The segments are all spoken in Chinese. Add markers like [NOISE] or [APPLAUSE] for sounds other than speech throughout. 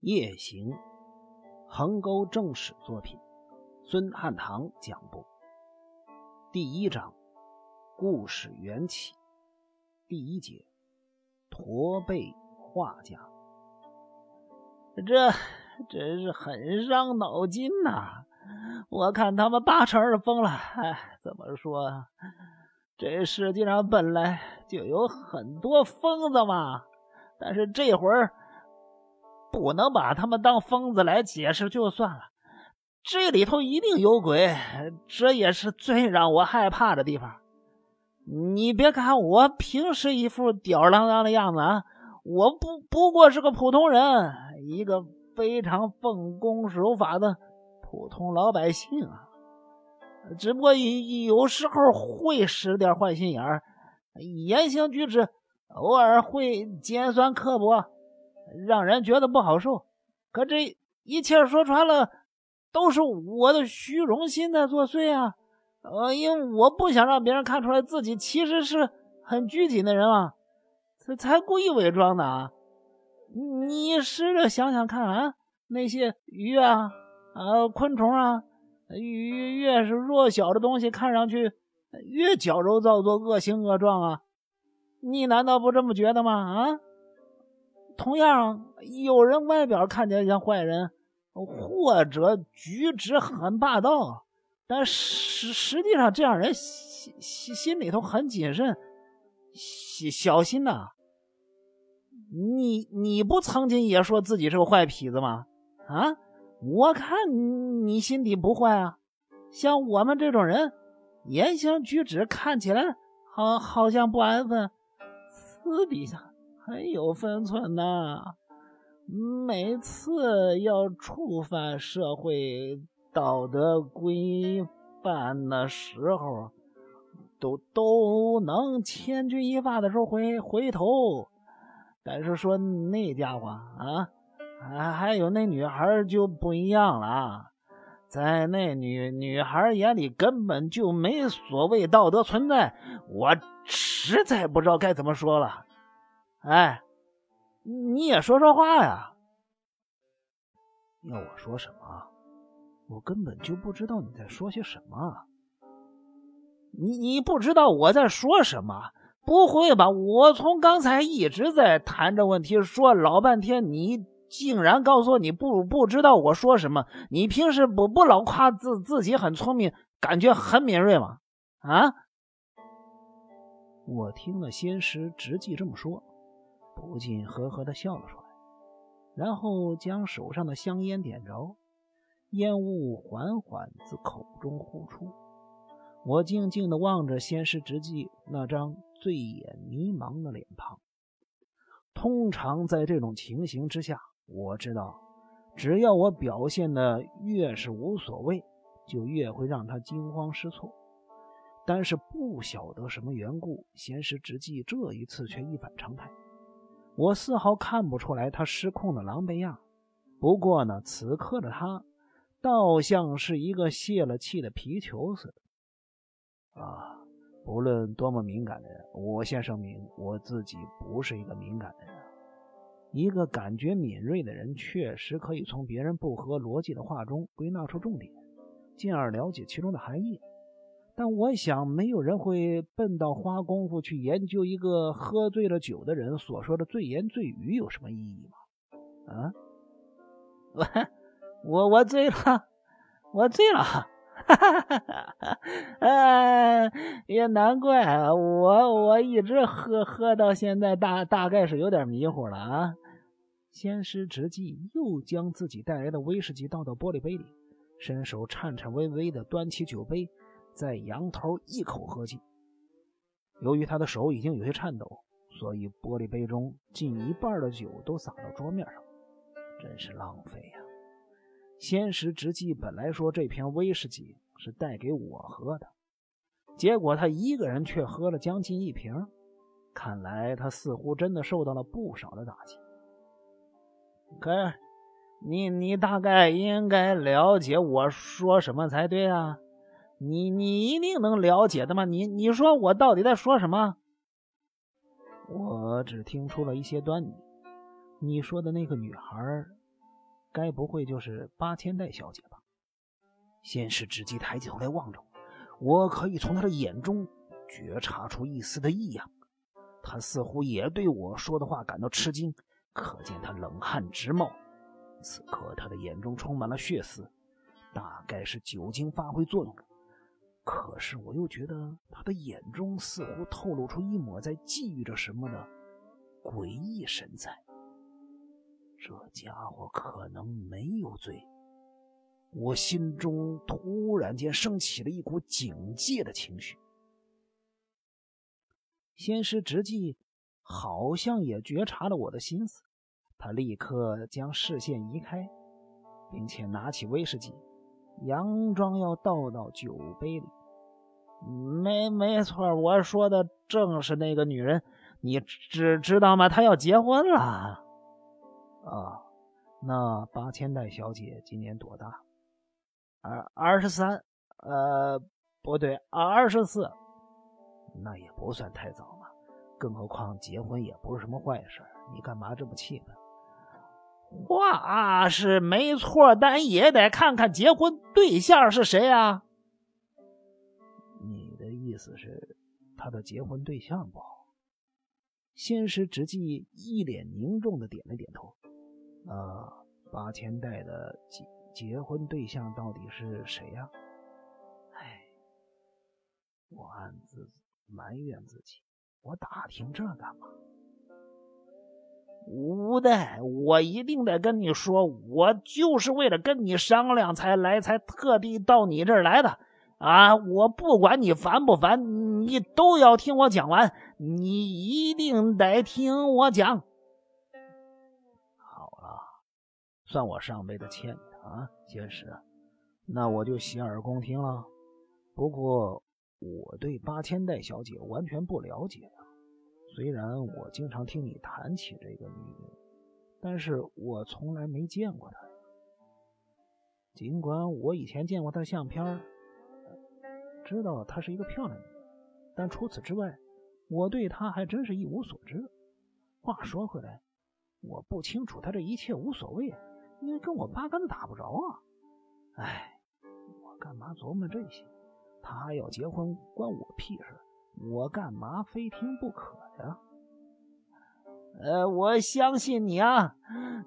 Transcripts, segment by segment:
夜行，横沟正史作品，孙汉堂讲播。第一章，故事缘起。第一节，驼背画家。这真是很伤脑筋呐！我看他们八成是疯了。哎，怎么说？这世界上本来就有很多疯子嘛。但是这会儿。不能把他们当疯子来解释就算了，这里头一定有鬼，这也是最让我害怕的地方。你别看我平时一副吊儿郎当的样子啊，我不不过是个普通人，一个非常奉公守法的普通老百姓啊。只不过有时候会使点坏心眼儿，言行举止偶尔会尖酸刻薄。让人觉得不好受，可这一切说穿了，都是我的虚荣心在作祟啊！呃，因为我不想让别人看出来自己其实是很拘谨的人啊，才才故意伪装的啊！你试着想想看啊，那些鱼啊、呃昆虫啊，越越是弱小的东西，看上去越矫揉造作、恶形恶状啊！你难道不这么觉得吗？啊？同样，有人外表看起来像坏人，或者举止很霸道，但实实际上这样人心心心里头很谨慎、小小心呐。你你不曾经也说自己是个坏痞子吗？啊，我看你心底不坏啊。像我们这种人，言行举止看起来好好像不安分，私底下。很有分寸呐，每次要触犯社会道德规范的时候，都都能千钧一发的时候回回头。但是说那家伙啊，还还有那女孩就不一样了啊，在那女女孩眼里根本就没所谓道德存在，我实在不知道该怎么说了。哎，你也说说话呀！要我说什么？我根本就不知道你在说些什么。你你不知道我在说什么？不会吧？我从刚才一直在谈这问题，说老半天，你竟然告诉我你不不知道我说什么？你平时不不老夸自自己很聪明，感觉很敏锐吗？啊！我听了仙师直记这么说。不禁呵呵的笑了出来，然后将手上的香烟点着，烟雾缓缓自口中呼出。我静静的望着仙师直纪那张醉眼迷茫的脸庞。通常在这种情形之下，我知道，只要我表现的越是无所谓，就越会让他惊慌失措。但是不晓得什么缘故，仙师直纪这一次却一反常态。我丝毫看不出来他失控的狼狈样，不过呢，此刻的他倒像是一个泄了气的皮球似的。啊，不论多么敏感的人，我先声明，我自己不是一个敏感的人。一个感觉敏锐的人，确实可以从别人不合逻辑的话中归纳出重点，进而了解其中的含义。但我想，没有人会笨到花功夫去研究一个喝醉了酒的人所说的醉言醉语有什么意义吗？啊，[LAUGHS] 我我我醉了，我醉了，哈哈哈哈哈！也难怪我我一直喝喝到现在，大大概是有点迷糊了啊。仙师直计又将自己带来的威士忌倒到玻璃杯里，伸手颤颤巍巍地端起酒杯。在仰头一口喝尽。由于他的手已经有些颤抖，所以玻璃杯中近一半的酒都洒到桌面上，真是浪费呀！先时直纪本来说这瓶威士忌是带给我喝的，结果他一个人却喝了将近一瓶，看来他似乎真的受到了不少的打击。可，你你大概应该了解我说什么才对啊！你你一定能了解的吗？你你说我到底在说什么？我只听出了一些端倪。你说的那个女孩该不会就是八千代小姐吧？先是直击抬起头来望着我，我可以从他的眼中觉察出一丝的异样。他似乎也对我说的话感到吃惊，可见他冷汗直冒。此刻他的眼中充满了血丝，大概是酒精发挥作用了。可是我又觉得他的眼中似乎透露出一抹在觊觎着什么的诡异神采。这家伙可能没有罪。我心中突然间升起了一股警戒的情绪。仙师直纪好像也觉察了我的心思，他立刻将视线移开，并且拿起威士忌，佯装要倒到酒杯里。没没错，我说的正是那个女人。你知知道吗？她要结婚了。啊，那八千代小姐今年多大？二二十三，呃，不对，二十四，那也不算太早嘛。更何况结婚也不是什么坏事，你干嘛这么气愤？话是没错，但也得看看结婚对象是谁啊。意思是，他的结婚对象不好？仙师直纪一脸凝重的点了点头。啊，八千代的结结婚对象到底是谁呀？哎，我暗自埋怨自己，我打听这干嘛？无代，我一定得跟你说，我就是为了跟你商量才来，才特地到你这儿来的啊！我不管你烦不烦，你都要听我讲完，你一定得听我讲。好了算我上辈子欠你的啊，仙师，那我就洗耳恭听了。不过我对八千代小姐完全不了解呀。虽然我经常听你谈起这个女人，但是我从来没见过她。尽管我以前见过她的相片，知道她是一个漂亮女人，但除此之外，我对她还真是一无所知。话说回来，我不清楚她这一切无所谓。因为跟我八竿子打不着啊！哎，我干嘛琢磨这些？她要结婚关我屁事，我干嘛非听不可呀？呃，我相信你啊！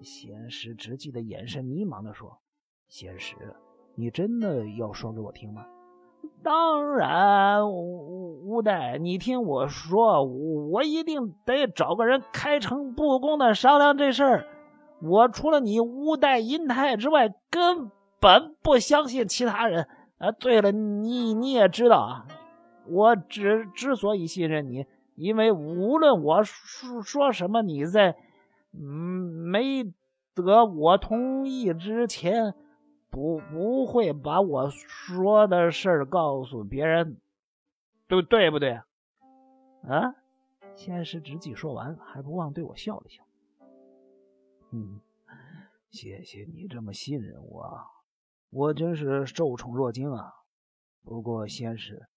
仙师直纪的眼神迷茫的说：“仙师，你真的要说给我听吗？”当然，吴代，你听我说，我一定得找个人开诚布公的商量这事儿。我除了你乌代银泰之外，根本不相信其他人。啊，对了，你你也知道啊，我之之所以信任你，因为无论我说说什么，你在嗯没得我同意之前，不不会把我说的事儿告诉别人，对对不对？啊？先是直纪说完，还不忘对我笑了笑。嗯，谢谢你这么信任我，我真是受宠若惊啊。不过，先师，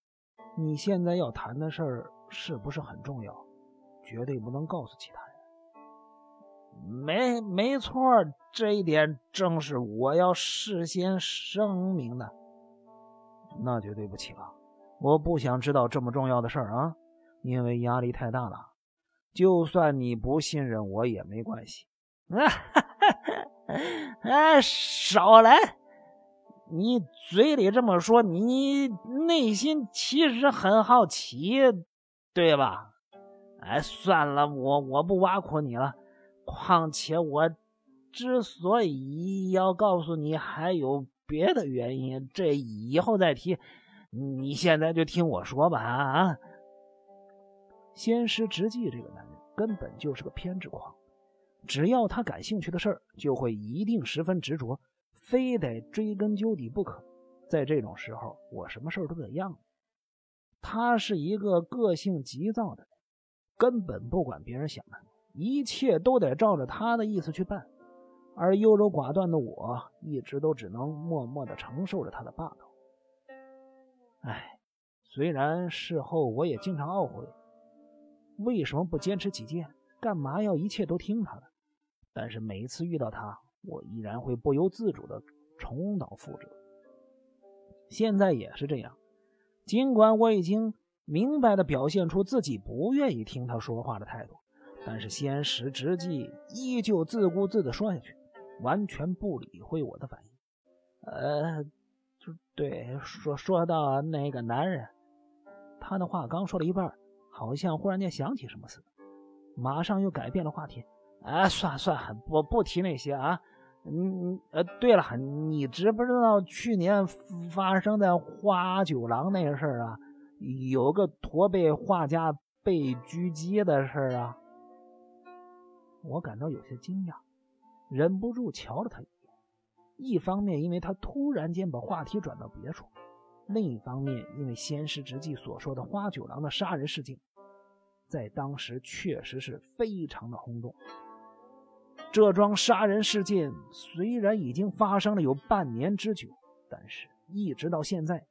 你现在要谈的事儿是不是很重要？绝对不能告诉其他人。没，没错，这一点正是我要事先声明的。那就对不起了，我不想知道这么重要的事儿啊，因为压力太大了。就算你不信任我也没关系。啊，[LAUGHS] 哎，少来！你嘴里这么说，你内心其实很好奇，对吧？哎，算了，我我不挖苦你了。况且我之所以要告诉你，还有别的原因，这以后再提。你现在就听我说吧，啊！仙师直纪这个男人根本就是个偏执狂。只要他感兴趣的事儿，就会一定十分执着，非得追根究底不可。在这种时候，我什么事儿都得让。他是一个个性急躁的人，根本不管别人想的，一切都得照着他的意思去办。而优柔寡断的我，一直都只能默默的承受着他的霸道。哎，虽然事后我也经常懊悔，为什么不坚持己见？干嘛要一切都听他的？但是每一次遇到他，我依然会不由自主的重蹈覆辙。现在也是这样，尽管我已经明白的表现出自己不愿意听他说话的态度，但是先时直纪依旧自顾自的说下去，完全不理会我的反应。呃，就对，说说到那个男人，他的话刚说了一半，好像忽然间想起什么似的，马上又改变了话题。哎，算了算了，我不提那些啊。嗯，呃，对了，你知不知道去年发生在花九郎那个事儿啊？有个驼背画家被狙击的事儿啊？我感到有些惊讶，忍不住瞧了他一眼。一方面，因为他突然间把话题转到别处；另一方面，因为先师直纪所说的花九郎的杀人事件，在当时确实是非常的轰动。这桩杀人事件虽然已经发生了有半年之久，但是一直到现在，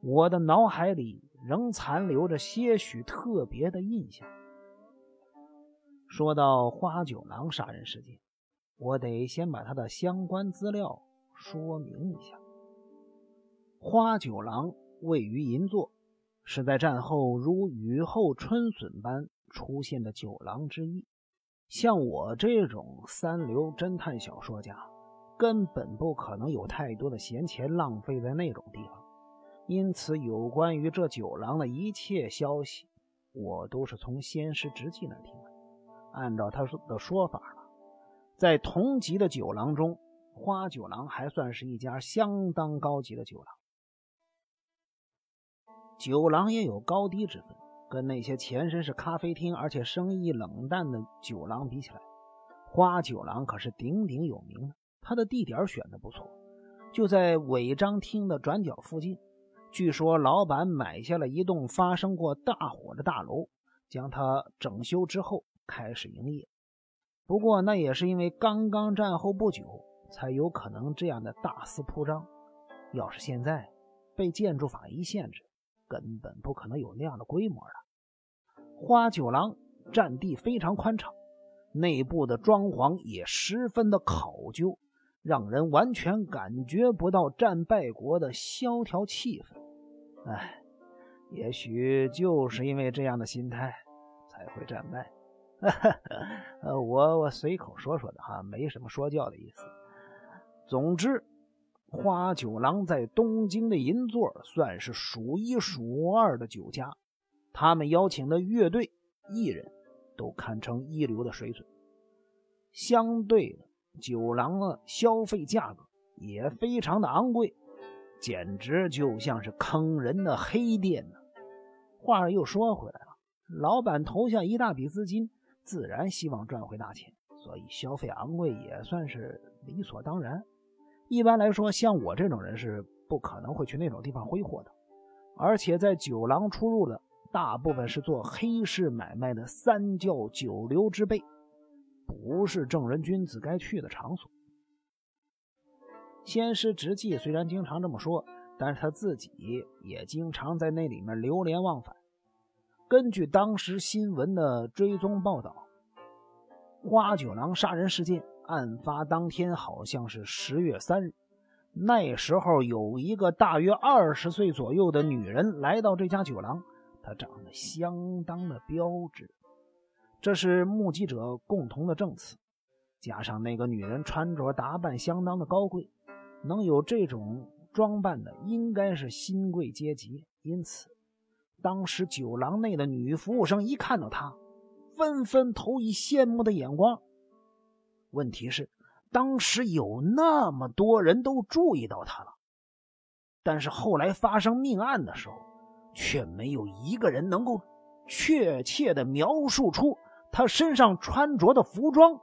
我的脑海里仍残留着些许特别的印象。说到花九郎杀人事件，我得先把他的相关资料说明一下。花九郎位于银座，是在战后如雨后春笋般出现的九郎之一。像我这种三流侦探小说家，根本不可能有太多的闲钱浪费在那种地方。因此，有关于这九郎的一切消息，我都是从仙师直纪那听。按照他说的说法呢，在同级的酒廊中，花酒廊还算是一家相当高级的酒廊。酒廊也有高低之分。跟那些前身是咖啡厅，而且生意冷淡的酒廊比起来，花酒廊可是鼎鼎有名的。它的地点选的不错，就在违章厅的转角附近。据说老板买下了一栋发生过大火的大楼，将它整修之后开始营业。不过那也是因为刚刚战后不久，才有可能这样的大肆铺张。要是现在被建筑法一限制，根本不可能有那样的规模了。花酒廊占地非常宽敞，内部的装潢也十分的考究，让人完全感觉不到战败国的萧条气氛。哎，也许就是因为这样的心态，才会战败。哈 [LAUGHS] 呃，我我随口说说的哈，没什么说教的意思。总之，花酒廊在东京的银座算是数一数二的酒家。他们邀请的乐队、艺人，都堪称一流的水准。相对的，酒廊的消费价格也非常的昂贵，简直就像是坑人的黑店呢。话又说回来了，老板投下一大笔资金，自然希望赚回大钱，所以消费昂贵也算是理所当然。一般来说，像我这种人是不可能会去那种地方挥霍的，而且在酒廊出入的。大部分是做黑市买卖的三教九流之辈，不是正人君子该去的场所。先师直纪虽然经常这么说，但是他自己也经常在那里面流连忘返。根据当时新闻的追踪报道，花九郎杀人事件案发当天好像是十月三日，那时候有一个大约二十岁左右的女人来到这家酒廊。她长得相当的标致，这是目击者共同的证词。加上那个女人穿着打扮相当的高贵，能有这种装扮的应该是新贵阶级。因此，当时酒廊内的女服务生一看到他，纷纷投以羡慕的眼光。问题是，当时有那么多人都注意到他了，但是后来发生命案的时候。却没有一个人能够确切的描述出他身上穿着的服装。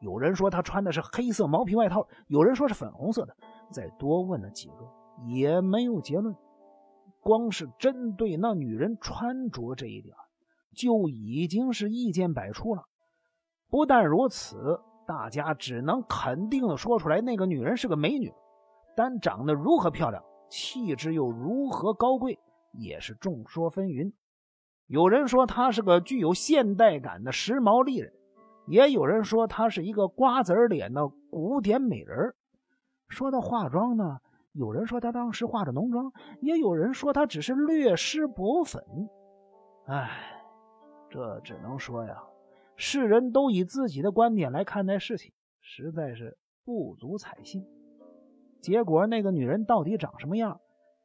有人说他穿的是黑色毛皮外套，有人说是粉红色的。再多问了几个，也没有结论。光是针对那女人穿着这一点，就已经是意见百出了。不但如此，大家只能肯定的说出来，那个女人是个美女。但长得如何漂亮，气质又如何高贵？也是众说纷纭，有人说她是个具有现代感的时髦丽人，也有人说她是一个瓜子脸的古典美人说到化妆呢，有人说她当时化着浓妆，也有人说她只是略施薄粉。唉，这只能说呀，世人都以自己的观点来看待事情，实在是不足采信。结果那个女人到底长什么样，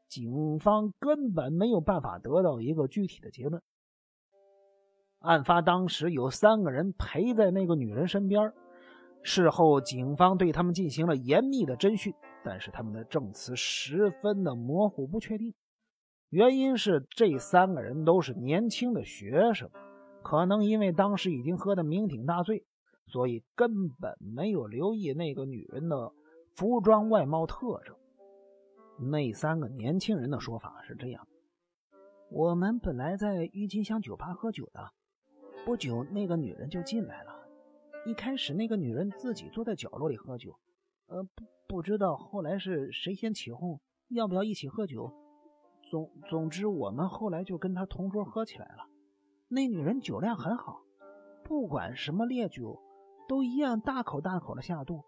警方根本没有办法得到一个具体的结论。案发当时有三个人陪在那个女人身边，事后警方对他们进行了严密的侦讯，但是他们的证词十分的模糊不确定。原因是这三个人都是年轻的学生，可能因为当时已经喝得酩酊大醉，所以根本没有留意那个女人的服装外貌特征。那三个年轻人的说法是这样：我们本来在郁金香酒吧喝酒的，不久那个女人就进来了。一开始那个女人自己坐在角落里喝酒，呃，不不知道后来是谁先起哄，要不要一起喝酒。总总之，我们后来就跟他同桌喝起来了。那女人酒量很好，不管什么烈酒，都一样大口大口的下肚。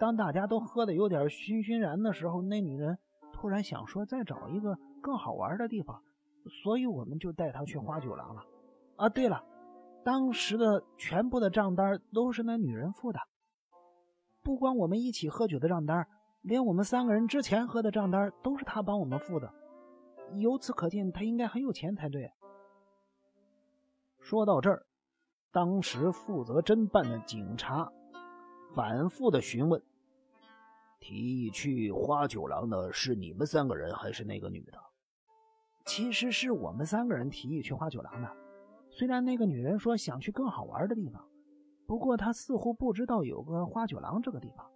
当大家都喝的有点醺醺然的时候，那女人突然想说再找一个更好玩的地方，所以我们就带她去花酒廊了。啊，对了，当时的全部的账单都是那女人付的，不光我们一起喝酒的账单，连我们三个人之前喝的账单都是他帮我们付的。由此可见，他应该很有钱才对。说到这儿，当时负责侦办的警察反复的询问：“提议去花酒廊的是你们三个人，还是那个女的？”其实是我们三个人提议去花酒廊的。虽然那个女人说想去更好玩的地方，不过他似乎不知道有个花酒廊这个地方。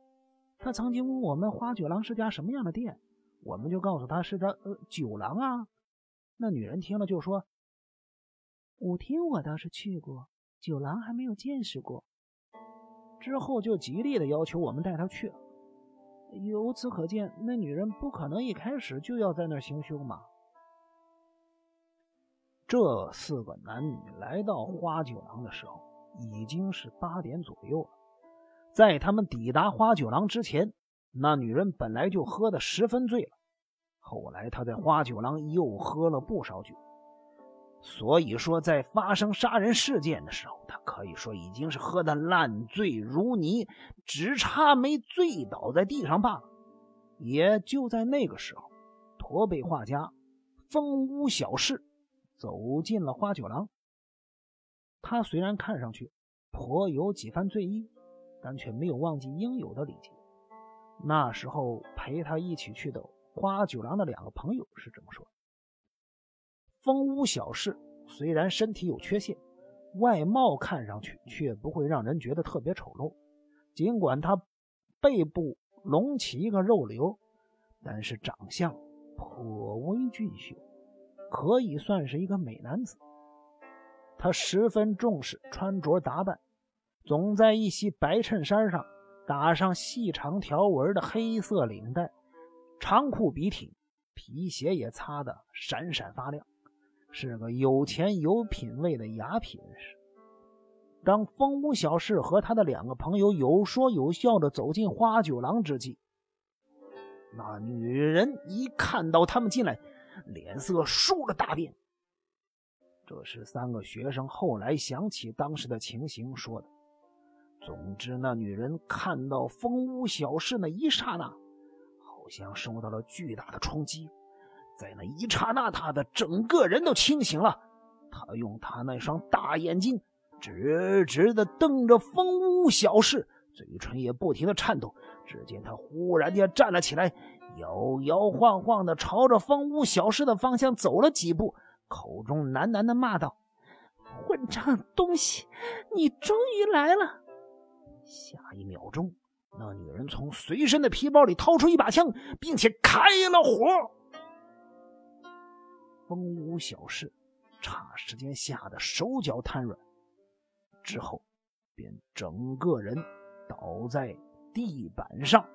他曾经问我们花酒廊是家什么样的店。我们就告诉他是他呃酒廊啊，那女人听了就说：“舞厅我倒是去过，酒廊还没有见识过。”之后就极力的要求我们带他去。由此可见，那女人不可能一开始就要在那儿行凶嘛。这四个男女来到花酒廊的时候，已经是八点左右了。在他们抵达花酒廊之前。那女人本来就喝得十分醉了，后来她在花酒廊又喝了不少酒，所以说在发生杀人事件的时候，她可以说已经是喝得烂醉如泥，只差没醉倒在地上罢了。也就在那个时候，驼背画家风屋小事走进了花酒廊。他虽然看上去颇有几番醉意，但却没有忘记应有的礼节。那时候陪他一起去的花九郎的两个朋友是这么说：风屋小事虽然身体有缺陷，外貌看上去却不会让人觉得特别丑陋。尽管他背部隆起一个肉瘤，但是长相颇为俊秀，可以算是一个美男子。他十分重视穿着打扮，总在一袭白衬衫上。打上细长条纹的黑色领带，长裤笔挺，皮鞋也擦得闪闪发亮，是个有钱有品位的雅痞人士。当风屋小事和他的两个朋友有说有笑的走进花酒廊之际，那女人一看到他们进来，脸色倏地大变。这是三个学生后来想起当时的情形说的。总之，那女人看到风屋小事那一刹那，好像受到了巨大的冲击。在那一刹那，她的整个人都清醒了。她用她那双大眼睛直直的瞪着风屋小事，嘴唇也不停的颤抖。只见她忽然间站了起来，摇摇晃晃的朝着风屋小事的方向走了几步，口中喃喃的骂道：“混账东西，你终于来了！”下一秒钟，那女人从随身的皮包里掏出一把枪，并且开了火。风无小事，差时间吓得手脚瘫软，之后便整个人倒在地板上。